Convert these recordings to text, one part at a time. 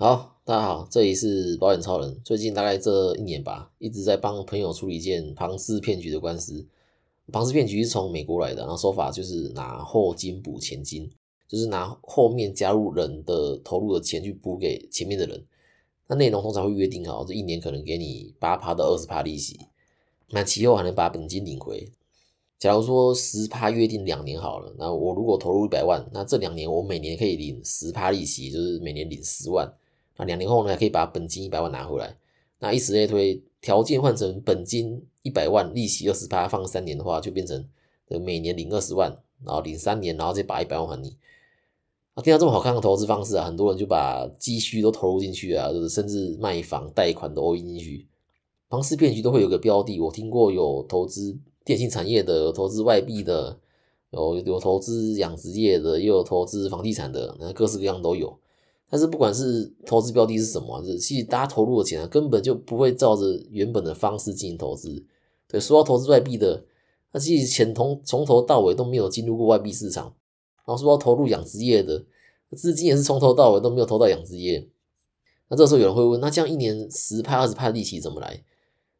好，大家好，这里是保险超人。最近大概这一年吧，一直在帮朋友处理一件庞氏骗局的官司。庞氏骗局是从美国来的，然后手法就是拿后金补前金，就是拿后面加入人的投入的钱去补给前面的人。那内容通常会约定好，这一年可能给你八趴到二十趴利息，那其后还能把本金领回。假如说十趴约定两年好了，那我如果投入一百万，那这两年我每年可以领十趴利息，就是每年领十万。那两年后呢，可以把本金一百万拿回来。那以此类推，条件换成本金一百万，利息二十八，放三年的话，就变成每年领二十万，然后领三年，然后再把一百万还你。啊，听到这么好看的投资方式啊，很多人就把积蓄都投入进去啊，就是甚至卖房贷款都投进去。庞氏骗局都会有个标的，我听过有投资电信产业的，有投资外币的，有有投资养殖业的，也有投资房地产的，那各式各样都有。但是不管是投资标的是什么，是其实大家投入的钱啊，根本就不会照着原本的方式进行投资。对，说到投资外币的，那其实钱从从头到尾都没有进入过外币市场。然后说到投入养殖业的，资金也是从头到尾都没有投到养殖业。那这时候有人会问，那这样一年十派二十派利息怎么来？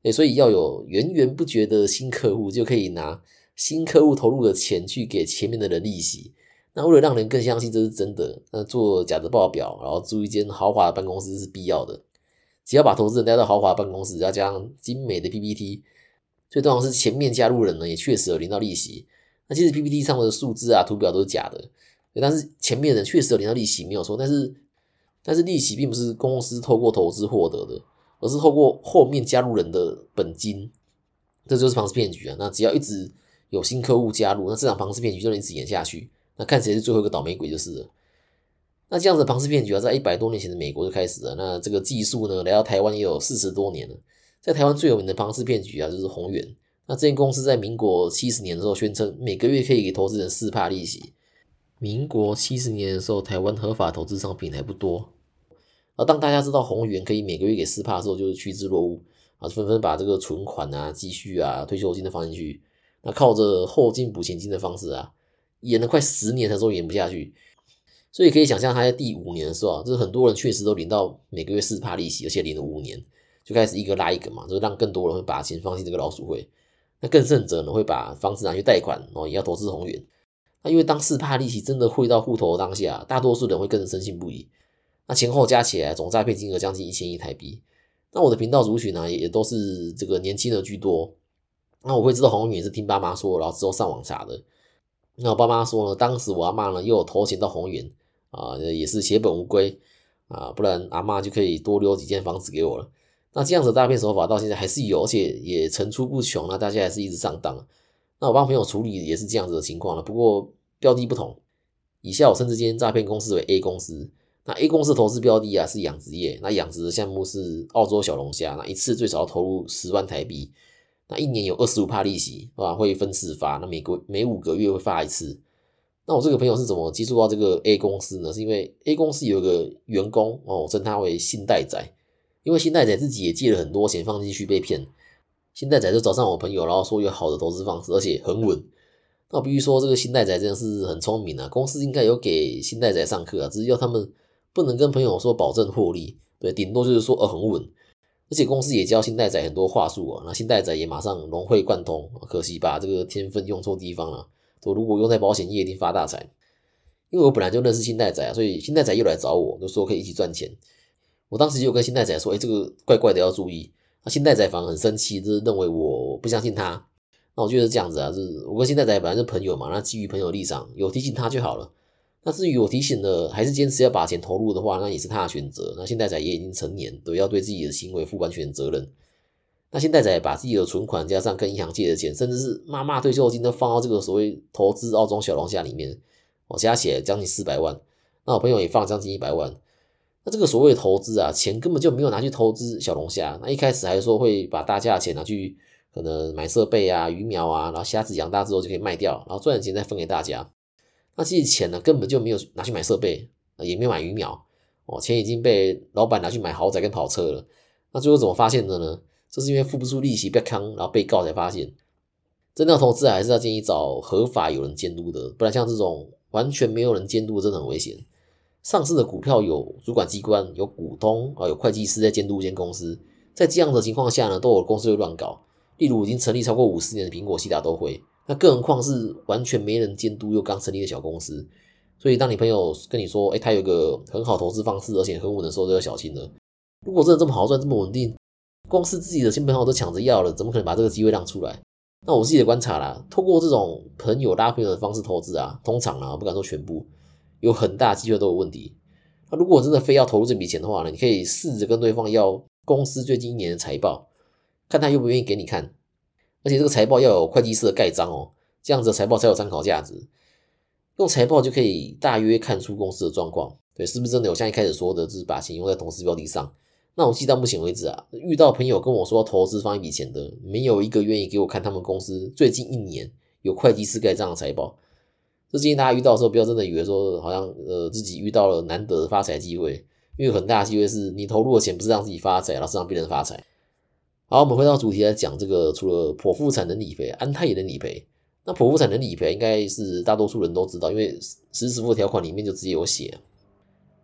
哎，所以要有源源不绝的新客户，就可以拿新客户投入的钱去给前面的人利息。那为了让人更相信这是真的，那做假的报表，然后租一间豪华的办公室是必要的。只要把投资人带到豪华办公室，要加上精美的 PPT，最重要是前面加入人呢也确实有领到利息。那其实 PPT 上的数字啊、图表都是假的，但是前面人确实有领到利息，没有错。但是但是利息并不是公司透过投资获得的，而是透过后面加入人的本金，这就是庞氏骗局啊。那只要一直有新客户加入，那这场庞氏骗局就能一直演下去。那看谁是最后一个倒霉鬼就是了。那这样子庞氏骗局啊，在一百多年前的美国就开始了。那这个技术呢，来到台湾也有四十多年了。在台湾最有名的庞氏骗局啊，就是宏源。那这间公司在民国七十年的时候宣称每个月可以给投资人四帕利息。民国七十年的时候，台湾合法投资商品还不多。而当大家知道宏源可以每个月给四帕的时候，就是趋之若鹜啊，纷纷把这个存款啊、积蓄啊、退休金都放进去。那靠着后进补前金的方式啊。演了快十年，才说演不下去，所以可以想象他在第五年的时候，就是很多人确实都领到每个月四趴利息，而且领了五年，就开始一个拉一个嘛，就是让更多人会把钱放进这个老鼠会。那更甚者呢，会把房子拿去贷款，然后也要投资宏远。那因为当四趴利息真的汇到户头当下，大多数人会更深信不疑。那前后加起来总诈骗金额将近一千亿台币。那我的频道族群呢，也都是这个年轻的居多。那我会知道宏远是听爸妈说，然后之后上网查的。那我爸妈说呢，当时我阿妈呢又有投钱到宏源啊，也是血本无归啊，不然阿妈就可以多留几间房子给我了。那这样子诈骗手法到现在还是有，而且也层出不穷那大家还是一直上当。那我帮朋友处理也是这样子的情况了，不过标的不同。以下我称这间诈骗公司为 A 公司。那 A 公司投资标的啊是养殖业，那养殖的项目是澳洲小龙虾，那一次最少要投入十万台币。那一年有二十五帕利息，啊，会分次发，那每个每五个月会发一次。那我这个朋友是怎么接触到这个 A 公司呢？是因为 A 公司有个员工哦，我称他为信贷仔，因为信贷仔自己也借了很多钱放进去被骗，信贷仔就找上我朋友，然后说有好的投资方式，而且很稳。那我必须说这个信贷仔真的是很聪明啊，公司应该有给信贷仔上课啊，只是要他们不能跟朋友说保证获利，对，顶多就是说呃很稳。而且公司也教新代仔很多话术啊，那新代仔也马上融会贯通。可惜把这个天分用错地方了。我如果用在保险业，一定发大财。因为我本来就认识新代仔啊，所以新代仔又来找我，就说可以一起赚钱。我当时就跟新代仔说：“哎，这个怪怪的，要注意。”那新代仔反而很生气，就是认为我不相信他。那我觉得是这样子啊，就是我跟新代仔本来是朋友嘛，那基于朋友立场，有提醒他就好了。那至于我提醒了，还是坚持要把钱投入的话，那也是他的选择。那现在仔也已经成年，都要对自己的行为负完全责任。那现在仔把自己的存款加上跟银行借的钱，甚至是妈妈退休金都放到这个所谓投资澳洲小龙虾里面，我加起来将近四百万。那我朋友也放将近一百万。那这个所谓投资啊，钱根本就没有拿去投资小龙虾。那一开始还说会把大家的钱拿去可能买设备啊、鱼苗啊，然后虾子养大之后就可以卖掉，然后赚的钱再分给大家。那这些钱呢，根本就没有拿去买设备，也没有买鱼苗，哦，钱已经被老板拿去买豪宅跟跑车了。那最后怎么发现的呢？这是因为付不出利息被坑，然后被告才发现。真的投资还是要建议找合法有人监督的，不然像这种完全没有人监督，真的很危险。上市的股票有主管机关、有股东啊、有会计师在监督一间公司，在这样的情况下呢，都有公司会乱搞。例如已经成立超过五十年的苹果、西达都会，那更何况是完全没人监督又刚成立的小公司。所以，当你朋友跟你说，哎，他有个很好投资方式，而且很稳的时候，就要小心了。如果真的这么好赚、这么稳定，光是自己的亲朋好友都抢着要了，怎么可能把这个机会让出来？那我自己的观察啦，透过这种朋友拉朋友的方式投资啊，通常啊，不敢说全部，有很大机会都有问题。那如果真的非要投入这笔钱的话呢，你可以试着跟对方要公司最近一年的财报，看他愿不愿意给你看。而且这个财报要有会计师的盖章哦，这样子的财报才有参考价值。用财报就可以大约看出公司的状况，对，是不是真的有像一开始说的，就是把钱用在投资标的上？那我记到目前为止啊，遇到朋友跟我说投资放一笔钱的，没有一个愿意给我看他们公司最近一年有会计师盖章的财报。这建议大家遇到的时候，不要真的以为说好像呃自己遇到了难得的发财机会，因为很大机会是你投入的钱不是让自己发财，而是让别人发财。好，我们回到主题来讲这个，除了剖腹产能理赔，安泰也能理赔。那剖腹产能理赔应该是大多数人都知道，因为实时付条款里面就直接有写。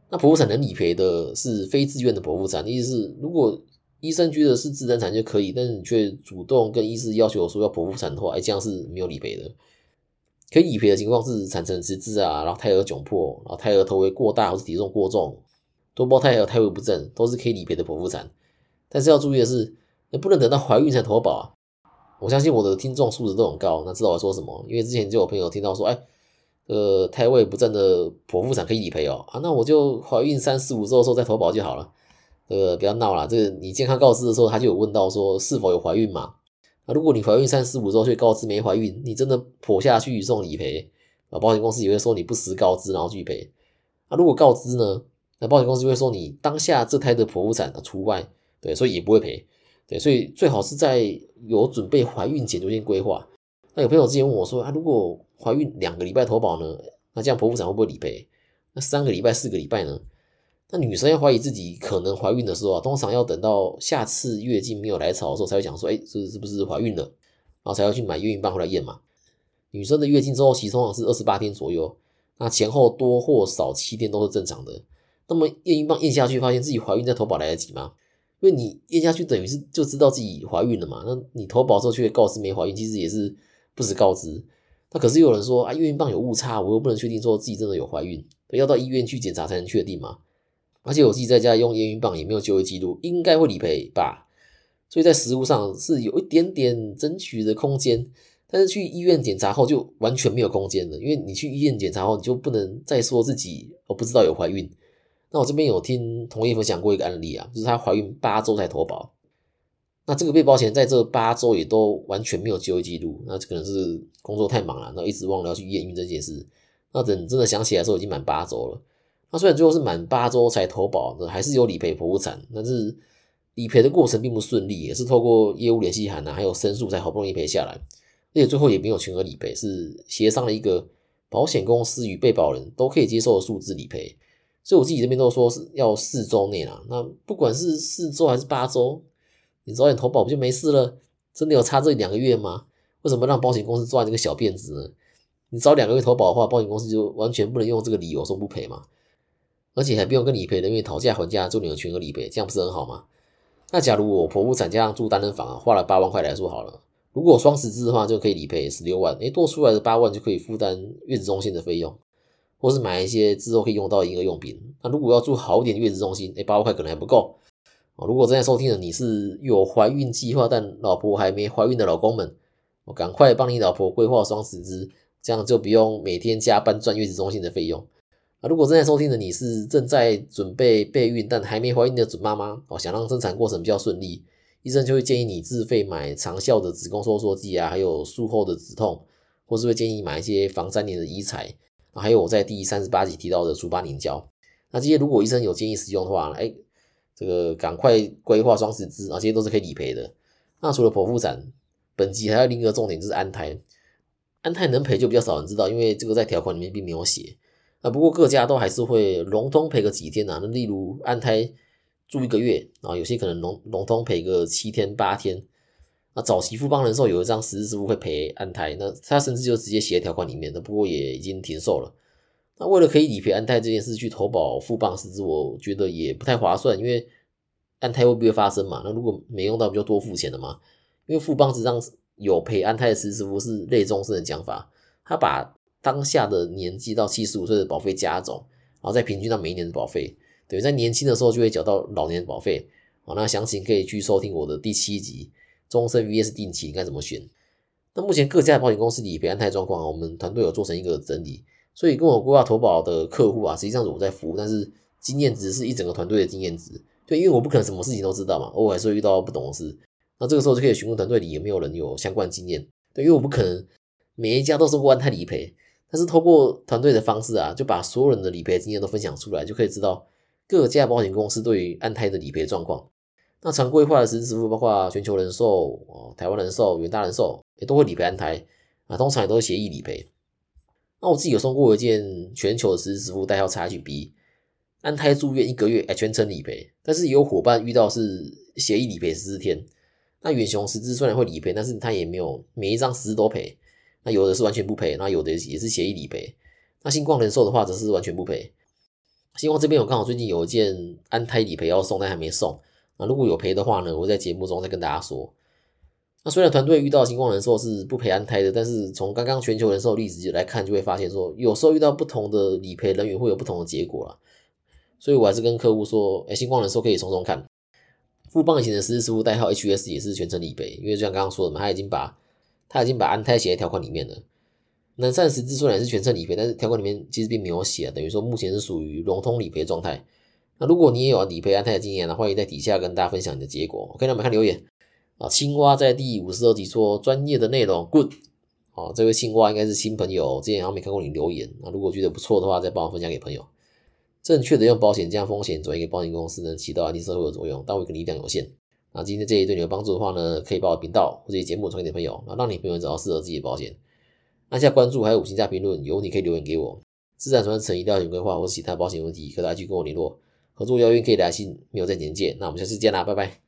那剖腹产能理赔的是非自愿的剖腹产，意思是如果医生觉得是自然产就可以，但是你却主动跟医师要求说要剖腹产的话，哎，这样是没有理赔的。可以理赔的情况是产程迟滞啊，然后胎儿窘迫，然后胎儿头围过大或是体重过重，多胞胎和胎位不正，都是可以理赔的剖腹产。但是要注意的是，不能等到怀孕才投保啊。我相信我的听众素质都很高，那知道我说什么？因为之前就有朋友听到说，哎，呃，胎位不正的剖腹产可以理赔哦，啊，那我就怀孕三四五周的时候再投保就好了。这个不要闹了，这个你健康告知的时候，他就有问到说是否有怀孕嘛？那如果你怀孕三四五周却告知没怀孕，你真的剖下去送理赔啊？保险公司也会说你不实告知，然后拒赔。啊，如果告知呢？那保险公司会说你当下这胎的剖腹产除外，对，所以也不会赔。对，所以最好是在有准备怀孕前就先规划。那有朋友之前问我说啊，如果怀孕两个礼拜投保呢？那这样剖腹产会不会理赔？那三个礼拜、四个礼拜呢？那女生要怀疑自己可能怀孕的时候啊，通常要等到下次月经没有来潮的时候才会想说，哎，这是不是怀孕了？然后才要去买验孕棒回来验嘛。女生的月经周期通常是二十八天左右，那前后多或少七天都是正常的。那么验孕棒验下去，发现自己怀孕，再投保来得及吗？因为你验下去等于是就知道自己怀孕了嘛，那你投保之后却告知没怀孕，其实也是不实告知。那可是有人说啊，验孕棒有误差，我又不能确定说自己真的有怀孕，要到医院去检查才能确定嘛。而且我自己在家用验孕棒也没有就医记录，应该会理赔吧。所以在实物上是有一点点争取的空间，但是去医院检查后就完全没有空间了，因为你去医院检查后你就不能再说自己我不知道有怀孕。那我这边有听同业分享过一个案例啊，就是她怀孕八周才投保，那这个被保险在这八周也都完全没有就医记录，那可能是工作太忙了，然后一直忘了要去验孕这件事。那等真的想起来的时候，已经满八周了。那虽然最后是满八周才投保，那还是有理赔剖腹产，但是理赔的过程并不顺利，也是透过业务联系函啊，还有申诉才好不容易赔下来，而且最后也没有全额理赔，是协商了一个保险公司与被保人都可以接受的数字理赔。所以我自己这边都说是要四周内啦，那不管是四周还是八周，你早点投保不就没事了？真的有差这两个月吗？为什么让保险公司赚这个小辫子呢？你早两个月投保的话，保险公司就完全不能用这个理由说不赔嘛？而且还不用跟理赔人员讨价还价，就你有全额理赔，这样不是很好吗？那假如我剖腹产加上住单人房啊，花了八万块来说好了，如果双十字的话就可以理赔十六万，诶，多出来的八万就可以负担月子中心的费用。或是买一些之后可以用到的婴儿用品。那如果要住好一点月子中心，哎，八万块可能还不够哦。如果正在收听的你是有怀孕计划但老婆还没怀孕的老公们，我赶快帮你老婆规划双十支，这样就不用每天加班赚月子中心的费用。啊，如果正在收听的你是正在准备备孕但还没怀孕的准妈妈哦，想让生产过程比较顺利，医生就会建议你自费买长效的子宫收缩剂啊，还有术后的止痛，或是会建议买一些防粘连的医材。还有我在第三十八集提到的除疤凝胶，那这些如果医生有建议使用的话，哎，这个赶快规划双十字啊，这些都是可以理赔的。那除了剖腹产，本集还有另一个重点就是安胎，安胎能赔就比较少人知道，因为这个在条款里面并没有写。啊，不过各家都还是会笼统赔个几天呐，那例如安胎住一个月啊，有些可能笼笼统赔个七天八天。那早期富邦人寿有一张实质支付会赔安胎，那他甚至就直接写在条款里面的，不过也已经停售了。那为了可以理赔安泰这件事去投保富邦实质，我觉得也不太划算，因为安泰会不会发生嘛？那如果没用到，不就多付钱了吗？因为富邦实际上有赔安泰的实支付是类终身的讲法，他把当下的年纪到七十五岁的保费加总，然后再平均到每一年的保费，等于在年轻的时候就会缴到老年的保费。好，那详情可以去收听我的第七集终身 VS 定期应该怎么选。那目前各家保险公司理赔安泰状况，我们团队有做成一个整理。所以跟我规划投保的客户啊，实际上是我在服务，但是经验值是一整个团队的经验值。对，因为我不可能什么事情都知道嘛，偶尔还是会遇到不懂的事。那这个时候就可以询问团队里有没有人有相关经验。对，因为我不可能每一家都是过安泰理赔，但是透过团队的方式啊，就把所有人的理赔经验都分享出来，就可以知道各家保险公司对于安泰的理赔状况。那常规化的实支付包括全球人寿、哦台湾人寿、远大人寿也都会理赔安胎啊，通常也都是协议理赔。那我自己有送过一件全球的实支付代号 XHB，安胎住院一个月，哎，全程理赔。但是也有伙伴遇到是协议理赔十四天，那远雄实支虽然会理赔，但是他也没有每一张实支都赔。那有的是完全不赔，那有的也是协议理赔。那星光人寿的话则是完全不赔。星光这边我刚好最近有一件安胎理赔要送，但还没送。那如果有赔的话呢，我在节目中再跟大家说。那虽然团队遇到星光人寿是不赔安胎的，但是从刚刚全球人寿例子来看，就会发现说，有时候遇到不同的理赔人员会有不同的结果了。所以我还是跟客户说，哎，星光人寿可以从中看。富邦以前的实支付代号 HS 也是全程理赔，因为就像刚刚说的嘛，他已经把他已经把安胎写在条款里面了。南善实支虽然是全程理赔，但是条款里面其实并没有写，等于说目前是属于融通理赔状态。那如果你也有理赔安泰的经验呢，欢迎在底下跟大家分享你的结果。OK，那我们看留言。啊，青蛙在第五十二集说专业的内容，good。哦，这位青蛙应该是新朋友，之前好像没看过你留言。那如果觉得不错的话，再帮我分享给朋友。正确的用保险降风险，转移给保险公司，能起到安定社会的作用。但我一个力量有限。那今天这一对你有帮助的话呢，可以把我频道或者节目传给你朋友，那让你朋友找到适合自己的保险。按下关注，还有五星加评论，有你可以留言给我。资产传承、医疗险规划或是其他保险问题，可以继续跟我联络。合作邀约可以来信，没有在简介。那我们下次见啦，拜拜。